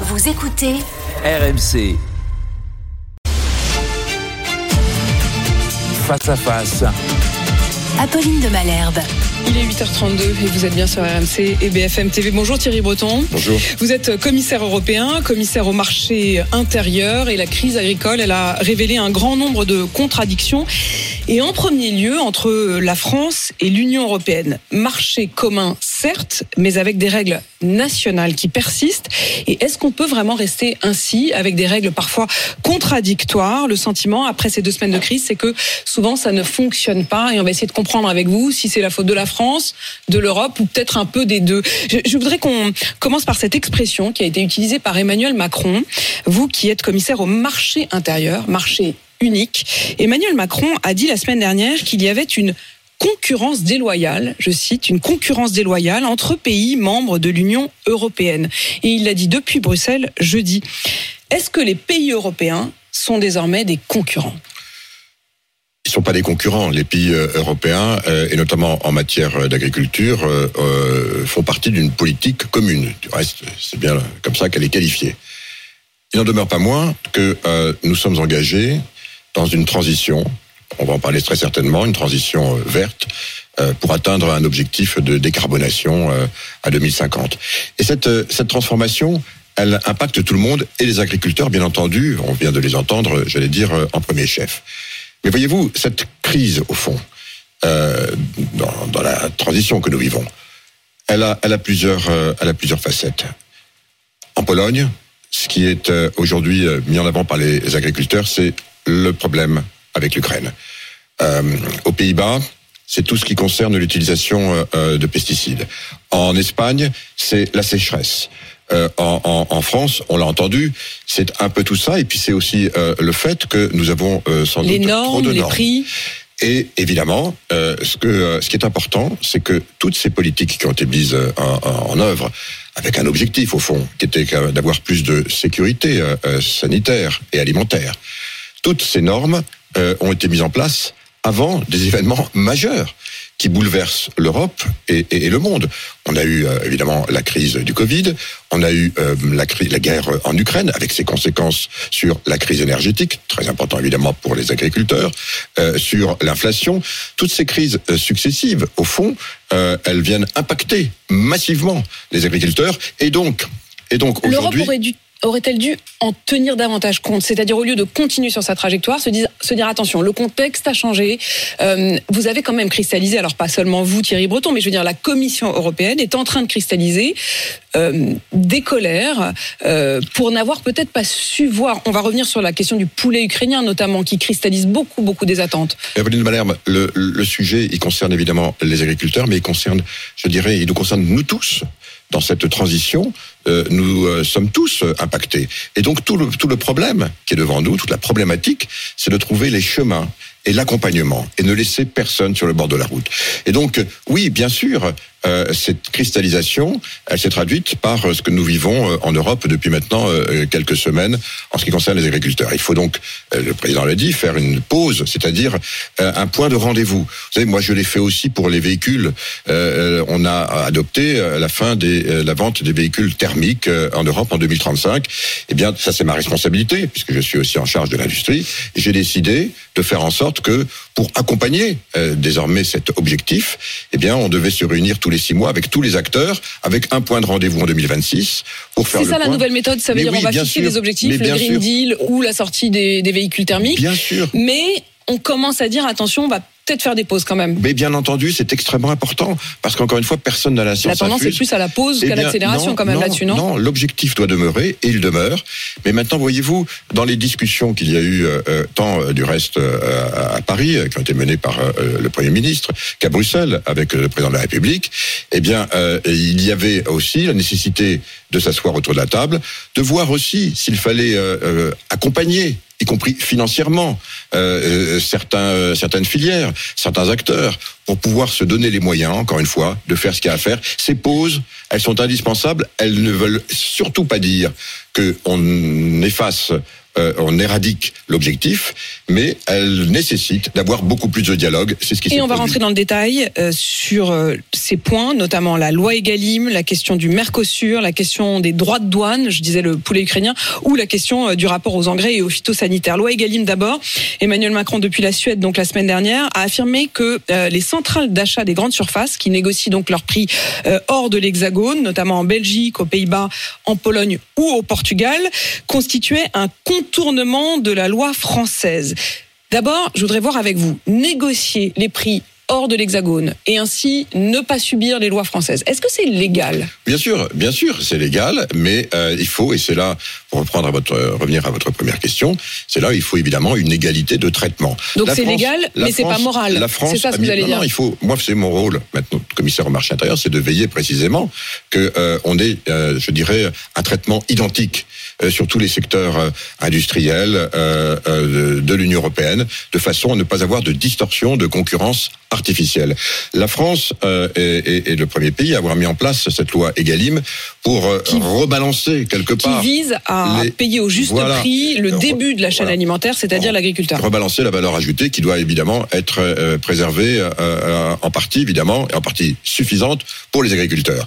Vous écoutez RMC. Face à face. Apolline de Malherbe. Il est 8h32 et vous êtes bien sur RMC et BFM TV. Bonjour Thierry Breton. Bonjour. Vous êtes commissaire européen, commissaire au marché intérieur et la crise agricole, elle a révélé un grand nombre de contradictions. Et en premier lieu, entre la France et l'Union européenne. Marché commun, certes, mais avec des règles nationales qui persistent. Et est-ce qu'on peut vraiment rester ainsi, avec des règles parfois contradictoires? Le sentiment, après ces deux semaines de crise, c'est que souvent ça ne fonctionne pas. Et on va essayer de comprendre avec vous si c'est la faute de la France, de l'Europe ou peut-être un peu des deux. Je, voudrais qu'on commence par cette expression qui a été utilisée par Emmanuel Macron. Vous qui êtes commissaire au marché intérieur, marché unique. Emmanuel Macron a dit la semaine dernière qu'il y avait une concurrence déloyale, je cite, une concurrence déloyale entre pays membres de l'Union européenne. Et il l'a dit depuis Bruxelles jeudi. Est-ce que les pays européens sont désormais des concurrents? Ils ne sont pas des concurrents. Les pays euh, européens, euh, et notamment en matière d'agriculture, euh, font partie d'une politique commune. Du reste, c'est bien comme ça qu'elle est qualifiée. Il n'en demeure pas moins que nous sommes engagés dans une transition, on va en parler très certainement, une transition euh, verte euh, pour atteindre un objectif de décarbonation euh, à 2050. Et cette, transformation, elle impacte tout le monde et les agriculteurs, bien entendu, on vient de les entendre, j'allais dire, en premier chef. Mais voyez-vous, cette crise, au fond, dans, la transition que nous vivons, plusieurs, elle a plusieurs facettes. En Pologne, ce qui est aujourd'hui mis en avant par les agriculteurs, c'est le problème avec l'Ukraine. Euh, aux Pays-Bas, c'est tout ce qui concerne l'utilisation euh, de pesticides. En Espagne, c'est la sécheresse. Euh, en, en, en, France, on l'a entendu, c'est un peu tout ça, et puis c'est aussi euh, le fait que nous avons euh, sans les doute normes, trop de les normes. prix. Et évidemment, ce, que, ce qui est important, c'est que toutes ces politiques qui ont été mises en, en, œuvre, avec un objectif au fond, qui était d'avoir plus de sécurité sanitaire et alimentaire, toutes ces normes euh, ont été mises en place avant des événements majeurs qui bouleversent l'Europe et, et, et, le monde. On a eu euh, évidemment la crise du Covid, on a eu euh, la, la, guerre en Ukraine avec ses conséquences sur la crise énergétique, très important évidemment pour les agriculteurs, euh, sur l'inflation. Toutes ces crises successives, au fond, elles viennent impacter massivement les agriculteurs et donc, et donc aujourd'hui aurait-elle dû en tenir davantage compte C'est-à-dire au lieu de continuer sur sa trajectoire, se dire, attention, le contexte a changé. Euh, vous avez quand même cristallisé, alors pas seulement vous Thierry Breton, mais je veux dire la Commission européenne est en train de cristalliser euh, des colères euh, pour n'avoir peut-être pas su voir. On va revenir sur la question du poulet ukrainien notamment, qui cristallise beaucoup beaucoup des attentes. Evelyne Malherbe, le, le sujet, il concerne évidemment les agriculteurs, mais il concerne, je dirais, il nous concerne nous tous dans cette transition, euh, nous euh, sommes tous impactés. Et donc tout le, tout le problème qui est devant nous, toute la problématique, c'est de trouver les chemins et l'accompagnement et ne laisser personne sur le bord de la route. Et donc, oui, bien sûr, euh, cette cristallisation, elle s'est traduite par ce que nous vivons euh, en Europe depuis maintenant euh, quelques semaines en ce qui concerne les agriculteurs. Il faut donc, euh, le président l'a dit, faire une pause, c'est-à-dire euh, un point de rendez-vous. Vous savez, moi je l'ai fait aussi pour les véhicules. Euh, on a adopté la fin de la vente des véhicules thermiques en Europe en 2035. Eh bien, ça c'est ma responsabilité, puisque je suis aussi en charge de l'industrie. J'ai décidé de faire en sorte que, pour accompagner désormais cet objectif, eh bien, on devait se réunir tous six mois avec tous les acteurs, avec un point de rendez-vous en 2026 pour faire C'est ça point. la nouvelle méthode, ça veut Mais dire oui, on va fixer sûr. des objectifs, le Green sûr. Deal ou la sortie des, des véhicules thermiques. Bien sûr. Mais on commence à dire attention, on va peut-être faire des pauses quand même. Mais bien entendu, c'est extrêmement important parce qu'encore une fois, personne n'a la science. La tendance est plus à la pause Eh qu'à l'accélération quand même là-dessus, non, Non, l'objectif doit demeurer et il demeure. Mais maintenant, voyez-vous, dans les discussions qu'il y a eu euh, euh, tant euh, du reste euh, à, Paris, euh, qui ont été menées par euh, le Premier ministre, qu'à Bruxelles avec le président de la République, eh bien, euh, il y avait aussi la nécessité de s'asseoir autour de la table, de voir aussi s'il fallait euh, euh, accompagner y compris financièrement, euh, euh, euh, certaines filières, certains acteurs, pour pouvoir se donner les moyens, encore une fois, de faire ce qu'il y a à faire. Ces pauses, elles sont indispensables. Elles ne veulent surtout pas dire qu'on efface euh, on éradique l'objectif, mais elle nécessite d'avoir beaucoup plus de dialogue. C'est ce qui Et on va produit. rentrer dans le détail euh, sur euh, ces points, notamment la loi Egalim, la question du Mercosur, la question des droits de douane, je disais le poulet ukrainien, ou la question euh, du rapport aux engrais et aux phytosanitaires. Loi Egalim d'abord. Emmanuel Macron, depuis la Suède, donc la semaine dernière, a affirmé que euh, les centrales d'achat des grandes surfaces, qui négocient donc leur prix hors de l'Hexagone, notamment en Belgique, aux Pays-Bas, en Pologne ou au Portugal, constituaient un contournement de la loi française. D'abord, je voudrais voir avec vous, négocier les prix hors de l'Hexagone et ainsi ne pas subir les lois françaises. Est-ce que c'est légal? Bien sûr, bien sûr, c'est légal, mais euh, il faut, et c'est là, pour reprendre à votre, euh, revenir à votre première question, c'est là il faut évidemment une égalité de traitement. Donc c'est légal, mais c'est pas moral. La France C'est ça ce que vous allez non, dire. non, il faut, moi, c'est mon rôle maintenant, commissaire au marché intérieur, c'est de veiller précisément que euh, on ait, je dirais, un traitement identique sur tous les secteurs euh, industriels euh, euh, de, l'Union européenne, de façon à ne pas avoir de distorsion de concurrence artificielle. La France euh, est, le premier pays à avoir mis en place cette loi Egalim pour euh, Qui- rebalancer quelque Qui part vise à les- payer au juste Voilà. prix le début de la chaîne voilà. alimentaire, c'est-à-dire Re- l'agriculteur. rebalancer la valeur ajoutée qui doit évidemment être euh, préservée euh, euh, en partie évidemment et en partie suffisante pour les agriculteurs.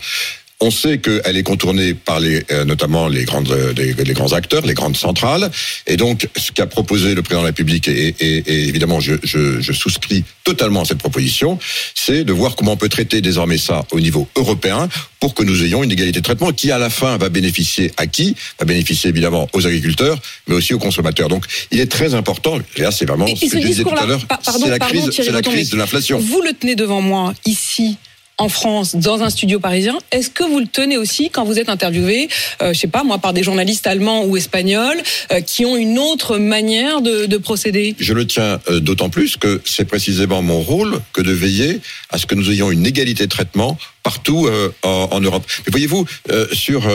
On sait qu'elle est contournée par les, euh, notamment les, grandes, euh, les, les grands acteurs, les grandes centrales. Et donc, ce qu'a proposé le président de la République, et, et- et évidemment, je, je- je souscris totalement à cette proposition, c'est de voir comment on peut traiter désormais ça au niveau européen pour que nous ayons une égalité de traitement qui, à la fin, va bénéficier à qui? Va bénéficier évidemment aux agriculteurs, mais aussi aux consommateurs. Donc, il est très important, et là, c'est vraiment Et- ce ce que je disais tout à l'heure, c'est la pardon, crise, Thierry c'est la crise de l'inflation. Vous le tenez devant moi ici en France, dans un studio parisien. Est-ce que vous le tenez aussi quand vous êtes interviewé, euh, je sais pas moi, par des journalistes allemands ou espagnols euh, qui ont une autre manière de, de procéder? Je le tiens euh, d'autant plus que c'est précisément mon rôle que de veiller à ce que nous ayons une égalité de traitement partout euh, en, Europe. Mais voyez-vous, sur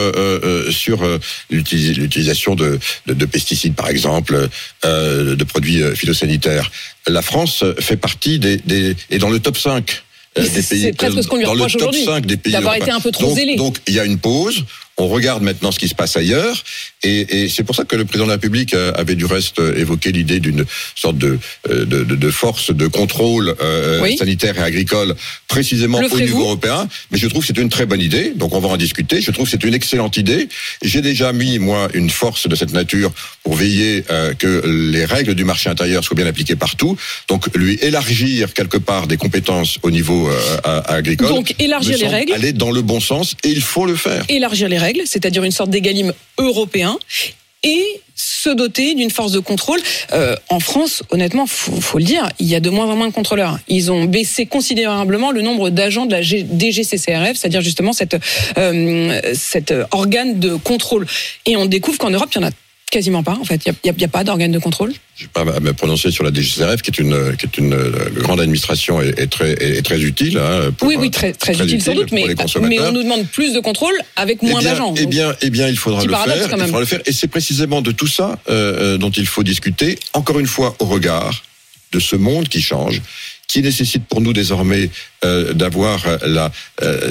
sur l'utilisation de, de, de pesticides, par exemple, de produits phytosanitaires, la France fait partie des, des est dans le top 5 euh, Mais des c'est- pays c'est presque ce qu'on lui dans le reproche top aujourd'hui, 5 des pays d'avoir été un peu trop donc, zélé. Donc il y a une pause. On regarde maintenant ce qui se passe ailleurs, et, et c'est pour ça que le président de la République euh, avait du reste euh, évoqué l'idée d'une sorte de, euh, de, de, de force de contrôle euh, Oui. sanitaire et agricole, précisément Le au niveau européen. Mais je trouve que c'est une très bonne idée, donc on va en discuter. Je trouve que c'est une excellente idée. J'ai déjà mis moi une force de cette nature pour veiller euh, que les règles du marché intérieur soient bien appliquées partout. Donc lui élargir quelque part des compétences au niveau euh, agricole. Donc, élargir les règles. Aller dans le bon sens, et il faut le faire. élargir les règles, c'est-à-dire une sorte d'égalim européen, et se doter d'une force de contrôle. Euh, en France, honnêtement, faut, faut le dire, il y a de moins en moins de contrôleurs. Ils ont baissé considérablement le nombre d'agents de la DGCCRF, c'est-à-dire justement cette, euh, cet organe de contrôle. Et on découvre qu'en Europe, il y en a quasiment pas. En fait, il n'y a, pas d'organe de contrôle. Je vais pas me prononcer sur la DGCRF, qui est une, qui est une euh, grande administration et, et très, et très utile. Hein, pour, oui, oui, très, très, utile sans doute, mais, on nous demande plus de contrôle avec Eh moins d'agents. Eh bien, eh bien, il faudra le faire. quand Il faudra le faire. Et c'est précisément de tout ça euh, euh, dont il faut discuter. Encore une fois, au regard de ce monde qui change, qui nécessite pour nous désormais euh, d'avoir euh,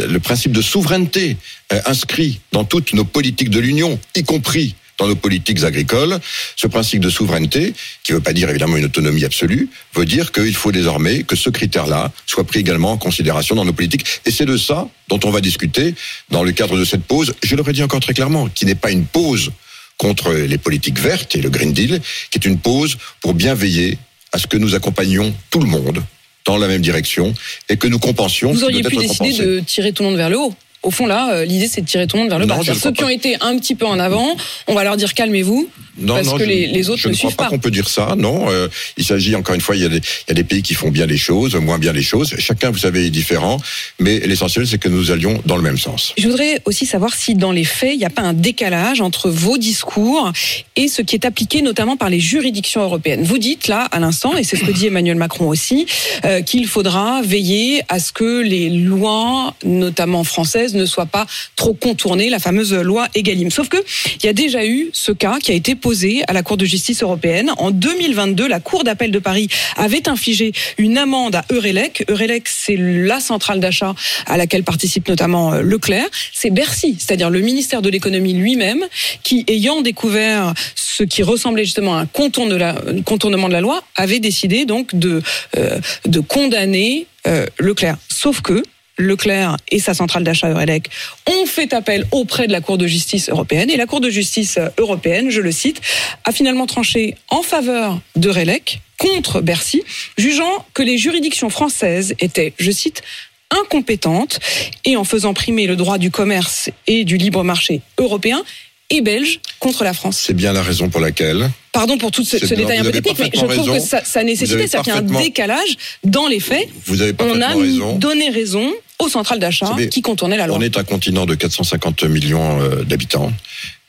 le principe de souveraineté euh, inscrit dans toutes nos politiques de l'Union, y compris dans nos politiques agricoles, ce principe de souveraineté, qui ne veut pas dire évidemment une autonomie absolue, veut dire qu'il faut désormais que ce critère-là soit pris également en considération dans nos politiques. Et c'est de ça dont on va discuter dans le cadre de cette pause. Je l'aurais dit encore très clairement, qui n'est pas une pause contre les politiques vertes et le Green Deal, qui est une pause pour bien veiller à ce que nous accompagnions tout le monde dans la même direction et que nous compensions. Vous auriez pu décider compensé. de tirer tout le monde vers le haut. Au fond, là, euh, l'idée, c'est de tirer tout le monde vers le Non, bas. Ceux qui ont été un petit peu en avant, on va leur dire calmez-vous. Non, Parce non, que je- les, les autres je ne ne crois suivent pas pas. qu'on peut dire ça, non. Euh, il s'agit encore une fois, il y, a des, il y a des pays qui font bien les choses, moins bien les choses. Chacun, vous savez, est différent, mais l'essentiel, c'est que nous allions dans le même sens. Je voudrais aussi savoir si dans les faits, il n'y a pas un décalage entre vos discours et ce qui est appliqué notamment par les juridictions européennes. Vous dites là, à l'instant, et c'est ce que dit Emmanuel Macron aussi, euh, qu'il faudra veiller à ce que les lois, notamment françaises, ne soient pas trop contournées, la fameuse loi Egalim. Sauf que il y a déjà eu ce cas qui a été posé à la Cour de justice européenne. En 2022, la Cour d'appel de Paris avait infligé une amende à Eurelec. Eurelec, c'est la centrale d'achat à laquelle participe notamment euh, Leclerc. C'est Bercy, c'est-à-dire le ministère de l'économie lui-même, qui, ayant découvert ce qui ressemblait justement à un un contournement de la loi, avait décidé donc de, euh, condamner euh, Leclerc. Sauf que Leclerc et sa centrale d'achat Eurelec ont fait appel auprès de la Cour de justice européenne. Et la Cour de justice européenne, je le cite, a finalement tranché en faveur d'Eurelec contre Bercy, jugeant que les juridictions françaises étaient, je cite, incompétentes et en faisant primer le droit du commerce et du libre marché européen et belge contre la France. C'est bien la raison pour laquelle Pardon pour tout ce, détail un peu technique, mais je trouve que ça, ça nécessitait, avez c'est-à-dire qu'il y a un décalage dans les faits. vous avez On a raison. donné raison aux centrales d'achat qui contournaient la loi. On est un continent de 450 millions euh, d'habitants.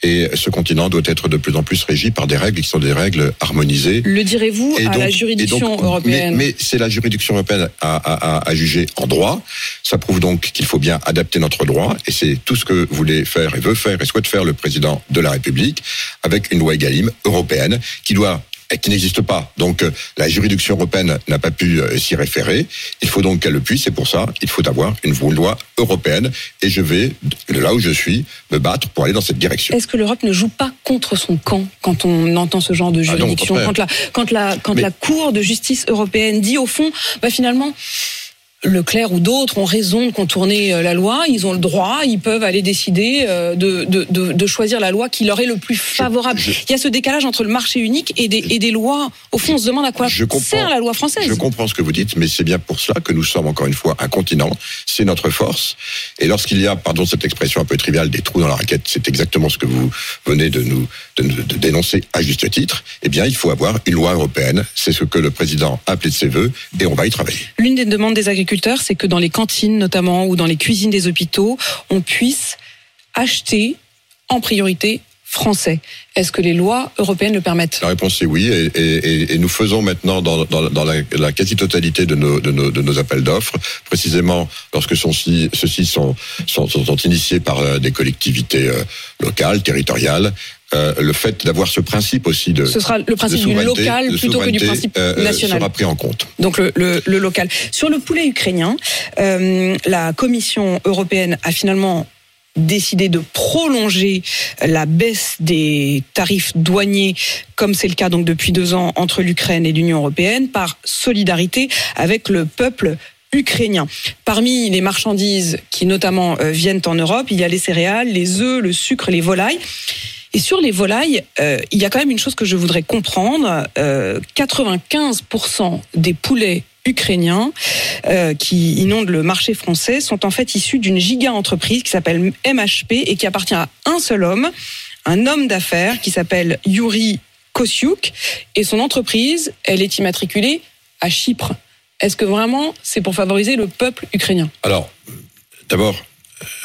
Et ce continent doit être de plus en plus régi par des règles qui sont des règles harmonisées. Le direz-vous à donc- la juridiction donc- européenne Mais, mais c'est la juridiction européenne à, à, à, à juger en droit. Ça prouve donc qu'il faut bien adapter notre droit. Et c'est tout ce que voulait faire et veut faire et souhaite faire le président de la République avec une loi Egalim européenne qui doit qui n'existe pas. Donc euh, la juridiction européenne n'a pas pu euh, s'y référer. Il faut donc qu'elle le puisse. Et pour ça, il faut avoir une loi européenne. Et je vais, de là où je suis, me battre pour aller dans cette direction. Est-ce que l'Europe ne joue pas contre son camp quand on entend ce genre de Ah non, juridiction. Quand la quand la quand Mais- la Cour de justice européenne dit au fond, bah finalement. Leclerc ou d'autres ont raison de contourner euh, la loi, ils ont le droit, ils peuvent aller décider euh, de, de, de, de choisir la loi qui leur est le plus favorable. je- Il y a ce décalage entre le marché unique et des, et des lois. Au fond, on se demande à quoi Je sert la loi française. Je comprends ce que vous dites, mais c'est bien pour cela que nous sommes encore une fois un continent. C'est notre force. Et lorsqu'il y a, pardon cette expression un peu triviale, des trous dans la raquette, c'est exactement ce que vous venez de nous de, nous- de dénoncer à juste titre. Eh bien, il faut avoir une loi européenne. C'est ce que le président a appelé de ses voeux, et on va y travailler. L'une des demandes des agriculteurs, c'est que dans les cantines notamment ou dans les cuisines des hôpitaux, on puisse acheter en priorité français. Est-ce que les lois européennes le permettent? La réponse est oui, et, et- et- et nous faisons maintenant dans, dans- dans la, la quasi-totalité de nos, de, nos, de nos appels d'offres, précisément lorsque ceux-ci sont, sont, sont, sont initiés par euh, des collectivités euh, locales, territoriales, euh, le fait d'avoir ce principe aussi de Ce sera le principe du local plutôt que du principe euh, euh, national. sera pris en compte. Donc le, le- le local. Sur le poulet ukrainien, euh, la Commission européenne a finalement décidé de prolonger la baisse des tarifs douaniers, comme c'est le cas donc depuis deux ans entre l'Ukraine et l'Union européenne, par solidarité avec le peuple ukrainien. Parmi les marchandises qui notamment euh, viennent en Europe, il y a les céréales, les œufs, le sucre, les volailles. Et sur les volailles, euh, il y a quand même une chose que je voudrais comprendre. Euh, 95% des poulets ukrainiens euh, qui inondent le marché français sont en fait issus d'une giga entreprise qui s'appelle MHP et qui appartient à un seul homme, un homme d'affaires qui s'appelle Yuri Kosyuk et son entreprise, elle est immatriculée à Chypre. Est-ce que vraiment c'est pour favoriser le peuple ukrainien? Alors, d'abord,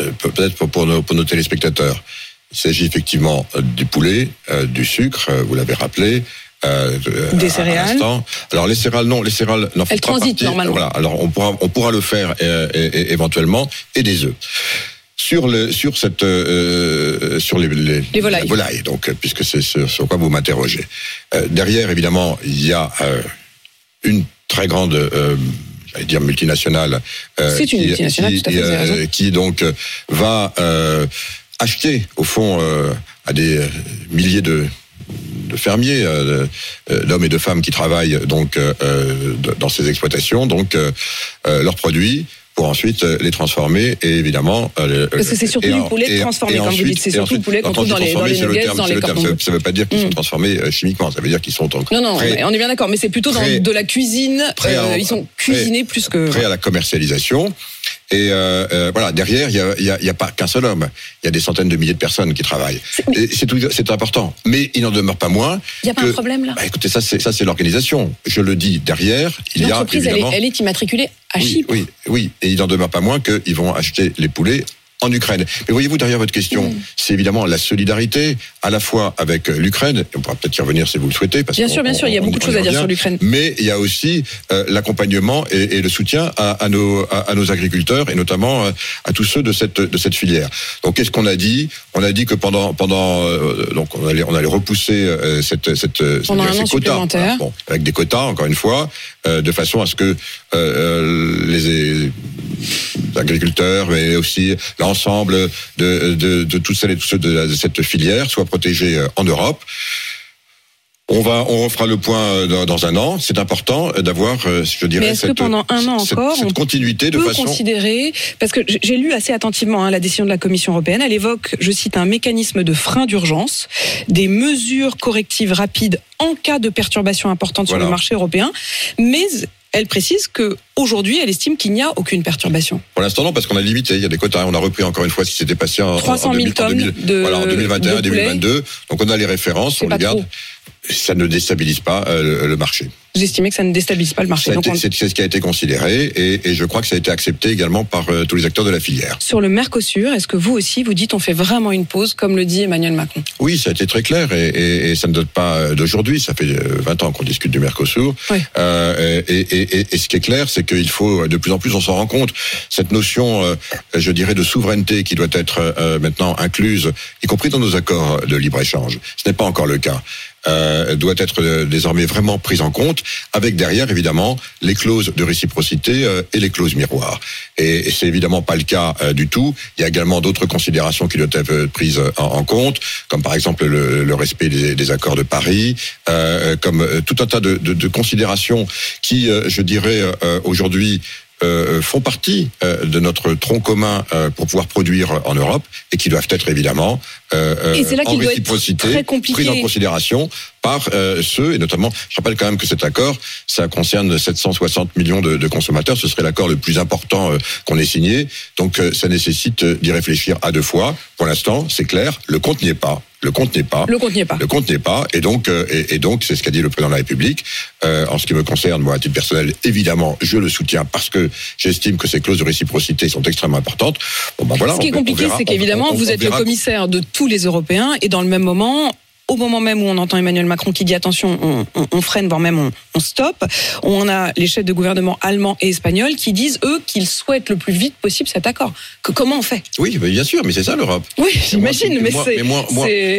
euh, pe- peut-être pour, nos, téléspectateurs, il s'agit effectivement euh, du poulet, du sucre, vous l'avez rappelé. Euh, Des céréales. Alors les céréales, non, les céréales n'en font Elles pas transitent partie. normalement. Voilà. Alors on pourra, on pourra le faire euh, et- et- éventuellement et des œufs. Sur le, sur cette, euh, sur les, les, Les volailles. la volaille, donc puisque c'est sur, sur quoi vous m'interrogez. Euh, derrière, évidemment, il y a euh, une très grande, j'allais dire multinationale. C'est une qui- multinationale, qui, tout à fait, qui donc va acheter au fond à des milliers de de fermiers, euh, euh, d'hommes et de femmes qui travaillent donc euh, dans ces exploitations, donc euh, leurs produits pour ensuite les transformer et évidemment Parce que c'est surtout du poulet et- transformé, comme vous dites. C'est surtout le ensuite- poulet qu'on trouve dans les- dans les c'est le nuggets, terme, dans c'est les le terme. cordons Ça bleus. ça veut pas dire qu'ils sont Mm. transformés chimiquement, ça veut dire qu'ils sont en Non, non, on est bien d'accord, mais c'est plutôt dans prêt- de la cuisine. prêt à- ils sont cuisinés plus que. prêts à la commercialisation Et euh, euh, voilà, derrière, il y a, y a- y a pas qu'un seul homme. Il y a des centaines de milliers de personnes qui travaillent. C'est important. Mais il n'en demeure pas moins. Il y a pas un problème, là Bah, Écoutez, ça, c'est ça, c'est l'organisation. Je le dis derrière. Il y a L'entreprise, elle, elle est immatriculée à oui, Chypre. oui, oui. Et il n'en demeure pas moins qu'ils vont acheter les poulets en Ukraine. Mais voyez-vous, derrière votre question, c'est évidemment la solidarité, à la fois avec euh, l'Ukraine, et on pourra peut-être y revenir si vous le souhaitez. Parce Bien sûr, bien sûr, il y a beaucoup de choses à dire sur l'Ukraine. Mais il y a aussi euh, l'accompagnement et, et le soutien à, à nos, à, à nos agriculteurs et notamment euh, à tous ceux de cette, de cette filière. Donc, qu'est-ce qu'on a dit? On a dit que pendant, pendant euh, donc on allait, on allait repousser euh, cette, cette, Pendant ces quotas. Voilà. Bon, avec des quotas, encore une fois, euh, de façon à ce que euh, euh, les agriculteurs, mais aussi l'ensemble de, de, de toutes celles et tous ceux de, cette filière soient protégés euh, en Europe. On va, on refera le point euh, dans, un an. C'est important euh, d'avoir, je dirais, Mais est-ce que cette, pendant un an cette- encore, cette on continuité de peut façon. considérer, parce que j'ai lu assez attentivement hein, la décision de la Commission européenne, elle évoque, je cite, un mécanisme de frein d'urgence, des mesures correctives rapides en cas de perturbation importante sur le marché européen, mais elle précise que aujourd'hui, elle estime qu'il n'y a aucune perturbation. Pour l'instant, non, parce qu'on a limité. Il y a des quotas. On a repris encore une fois ce qui s'était passé en, 300 en 000 2000, en tonnes 2000, de- voilà, en 2021, de poulet. 2022. Donc on a les références, on les garde. trop. Ça ne déstabilise pas euh, le, marché. J'estimais que ça ne déstabilise pas le marché. On- C'est ce qui a été considéré et, et je crois que ça a été accepté également par euh, tous les acteurs de la filière. Sur le Mercosur, est-ce que vous aussi, vous dites on fait vraiment une pause, comme le dit Emmanuel Macron? Oui, ça a été très clair et, et- et ça ne date pas euh, d'aujourd'hui. Ça fait euh, 20 ans qu'on discute du Mercosur. Oui. Euh, et, ce qui est clair, c'est qu'il faut de plus en plus, on s'en rend compte, cette notion, euh, je dirais, de souveraineté qui doit être maintenant incluse, y compris dans nos accords de libre-échange. Ce n'est pas encore le cas. Euh, doit être euh, désormais vraiment prise en compte, avec derrière évidemment les clauses de réciprocité euh, et les clauses miroirs. Et, et c'est évidemment pas le cas euh, du tout. Il y a également d'autres considérations qui doivent être prises en, compte, comme par exemple le, respect des, accords de Paris, comme tout un tas de, considérations qui, je dirais, aujourd'hui euh, font partie euh, de notre tronc commun euh, pour pouvoir produire en Europe et qui doivent être évidemment euh, Et là en réciprocité prises en considération par euh, ceux et notamment je rappelle quand même que cet accord ça concerne 760 millions de, de consommateurs. Ce serait l'accord le plus important euh, qu'on ait signé. Donc euh, ça nécessite d'y réfléchir à deux fois. Pour l'instant c'est clair le compte n'y est pas le compte n'est pas Le compte n'y est pas. le compte n'est pas, et donc, euh, et, et donc, c'est ce qu'a dit le président de la République. Euh, en ce qui me concerne, moi, à titre personnel, évidemment, je le soutiens parce que j'estime que ces clauses de réciprocité sont extrêmement importantes. Bon, ben voilà. Ce qui est on- compliqué, c'est qu'évidemment, on vous êtes le commissaire de tous les Européens et dans le même moment, au moment même où on entend Emmanuel Macron qui dit attention, on, on- on freine, voire même on, on stoppe, on a les chefs de gouvernement allemands et espagnols qui disent, eux, qu'ils souhaitent le plus vite possible cet accord. Que, comment on fait? Oui, ben, bien sûr, mais c'est ça l'Europe. Oui, j'imagine, mais c'est... moi,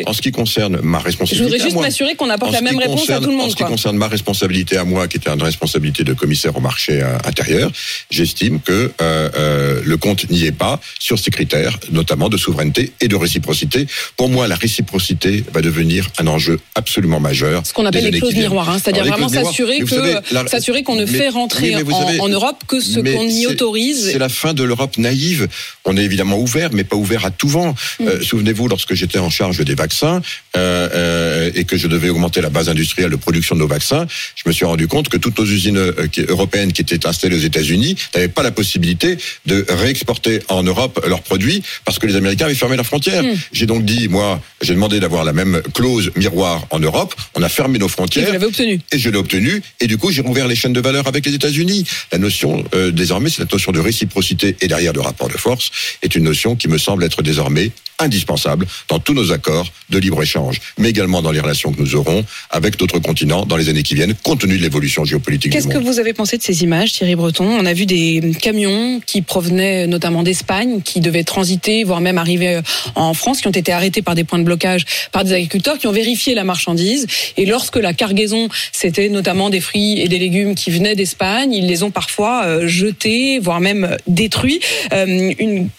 en ce qui concerne ma Je responsabilité. voudrais à juste m'assurer qu'on apporte En la même réponse concerne- à tout le En monde. ce qui Quoi. concerne ma responsabilité à moi, qui était une responsabilité de commissaire au marché euh, intérieur, j'estime que euh, euh, le compte n'y est pas sur ces critères, notamment de souveraineté et de réciprocité. Pour moi, la réciprocité va devenir un enjeu absolument majeur. Ce qu'on appelle les clauses miroirs, hein, c'est-à-dire vraiment s'assurer que qu'on ne mais- fait rentrer oui, en, savez- en Europe que ce qu'on y autorise. C'est la fin de l'Europe naïve. On est évidemment ouvert, mais pas ouvert à tout vent. Mm. Euh, Souvenez-vous, lorsque j'étais en charge des vaccins euh, euh, et que je devais augmenter la base industrielle de production de nos vaccins, je me suis rendu compte que toutes nos usines européennes qui étaient installées aux États-Unis n'avaient pas la possibilité de réexporter en Europe leurs produits parce que les Américains avaient fermé la frontière. Mm. J'ai donc dit, moi, j'ai demandé d'avoir la même clause miroir en Europe. On a fermé nos Et frontières. obtenu. Et je l'ai obtenu. Et du coup, j'ai rouvert les chaînes de valeur avec les États-Unis. La notion, euh, désormais, c'est la notion de réciprocité et derrière de rapport de force, est une notion qui me semble être désormais indispensable dans tous nos accords de libre-échange, mais également dans les relations que nous aurons avec d'autres continents dans les années qui viennent, compte tenu de l'évolution géopolitique Qu'est-ce que vous avez pensé de ces images, Thierry Breton? On a vu des camions qui provenaient notamment d'Espagne, qui devaient transiter, voire même arriver en France, qui ont été arrêtés par des points de blocage par des agriculteurs qui ont vérifié la marchandise. Et lorsque la cargaison, c'était notamment des fruits et des légumes qui venaient d'Espagne, ils les ont parfois euh, jetés, voire même détruits. Euh, une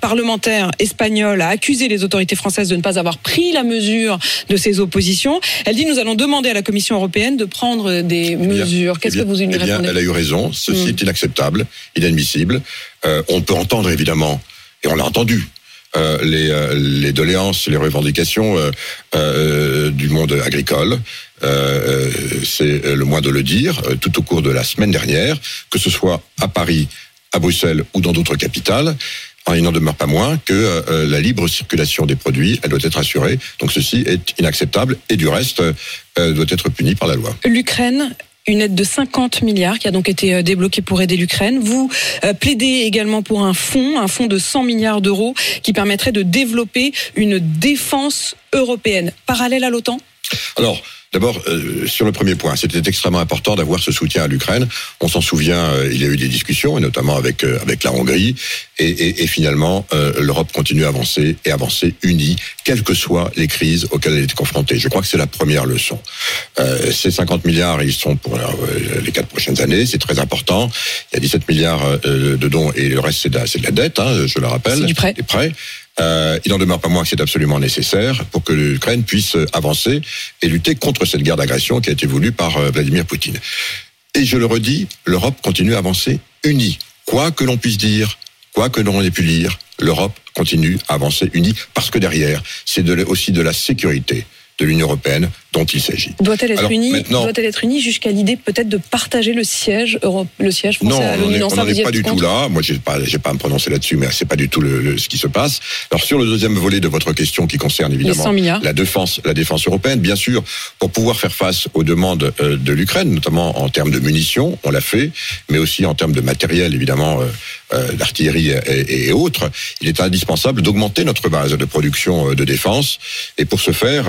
parlementaire espagnole a accusé les autorités françaises de ne pas avoir pris la mesure de ces oppositions. Elle dit nous allons demander à la Commission européenne de prendre des Eh bien, mesures. Qu'est-ce eh que vous lui eh bien, Elle a eu raison. Ceci Mm. est inacceptable, inadmissible. Euh, on peut entendre évidemment, et on l'a entendu, euh, les, euh, les doléances, les revendications euh, euh, du monde agricole. Euh, euh, C'est le moins de le dire. euh, Tout au cours de la semaine dernière, que ce soit à Paris à Bruxelles ou dans d'autres capitales. Il n'en demeure pas moins que euh, la libre circulation des produits, elle doit être assurée. Donc ceci est inacceptable et du reste euh, doit être puni par la loi. L'Ukraine une aide de 50 milliards qui a donc été euh, débloquée pour aider l'Ukraine. Vous euh, plaidez également pour un fonds, un fonds de 100 milliards d'euros qui permettrait de développer une défense européenne parallèle à l'OTAN? Alors, D'abord, euh, sur le premier point, c'était extrêmement important d'avoir ce soutien à l'Ukraine. On s'en souvient, euh, il y a eu des discussions, et notamment avec euh, avec la Hongrie, et, et, et finalement, l'Europe continue à avancer et avancer unie, quelles que soient les crises auxquelles elle est confrontée. Je crois que c'est la première leçon. ces 50 milliards, ils sont pour les quatre prochaines années, c'est très important. Il y a 17 milliards de dons et le reste c'est de, de, la dette, hein, je le rappelle, c'est du prêt. Des prêts. Euh, il n'en demeure pas moins que c'est absolument nécessaire pour que l'Ukraine puisse avancer et lutter contre cette guerre d'agression qui a été voulue par euh, Vladimir Poutine. Et je le redis, l'Europe continue à avancer unie. Quoi que l'on puisse dire, quoi que l'on ait pu lire, l'Europe continue à avancer unie parce que derrière, c'est aussi de la sécurité de l'Union européenne dont il s'agit. Doit-elle être, unie Doit-elle être unie jusqu'à l'idée peut-être de partager le siège Europe, le siège français non, on n'en est pas du tout là. Moi, j'ai pas, j'ai pas à me prononcer là-dessus, mais c'est pas du tout le, ce qui se passe. Alors sur le deuxième volet de votre question, qui concerne évidemment la défense, la défense européenne, bien sûr, pour pouvoir faire face aux demandes euh, de l'Ukraine, notamment en termes de munitions, on l'a fait, mais aussi en termes de matériel, évidemment, euh, euh, d'artillerie et, et, autres. Il est indispensable d'augmenter notre base de production de défense, et pour ce faire,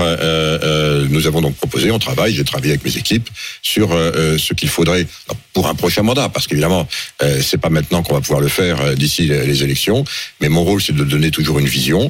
nous avons donc proposé, on travaille, j'ai travaillé avec mes équipes sur euh, euh, ce qu'il faudrait pour un prochain mandat, parce qu'évidemment, euh, c'est pas maintenant qu'on va pouvoir le faire d'ici les élections, mais mon rôle c'est de donner toujours une vision.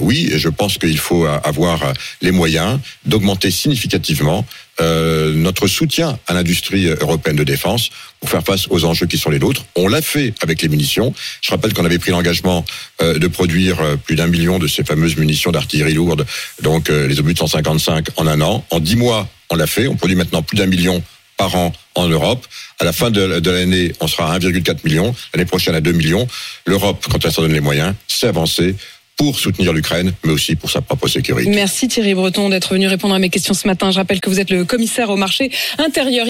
oui, je pense qu'il faut avoir les moyens d'augmenter significativement euh, notre soutien à l'industrie européenne de défense pour faire face aux enjeux qui sont les nôtres. On l'a fait avec les munitions. Je rappelle qu'on avait pris l'engagement euh, de produire euh, plus d'un million de ces fameuses munitions d'artillerie lourde, donc les obus de 155 en un an. En dix mois, on l'a fait. On produit maintenant plus d'un million par an en Europe. À la fin de, l'année, on sera à 1,4 million. L'année prochaine à 2 millions. L'Europe, quand elle s'en donne les moyens, sait avancer pour soutenir l'Ukraine, mais aussi pour sa propre sécurité. Merci Thierry Breton d'être venu répondre à mes questions ce matin. Je rappelle que vous êtes le commissaire au marché intérieur.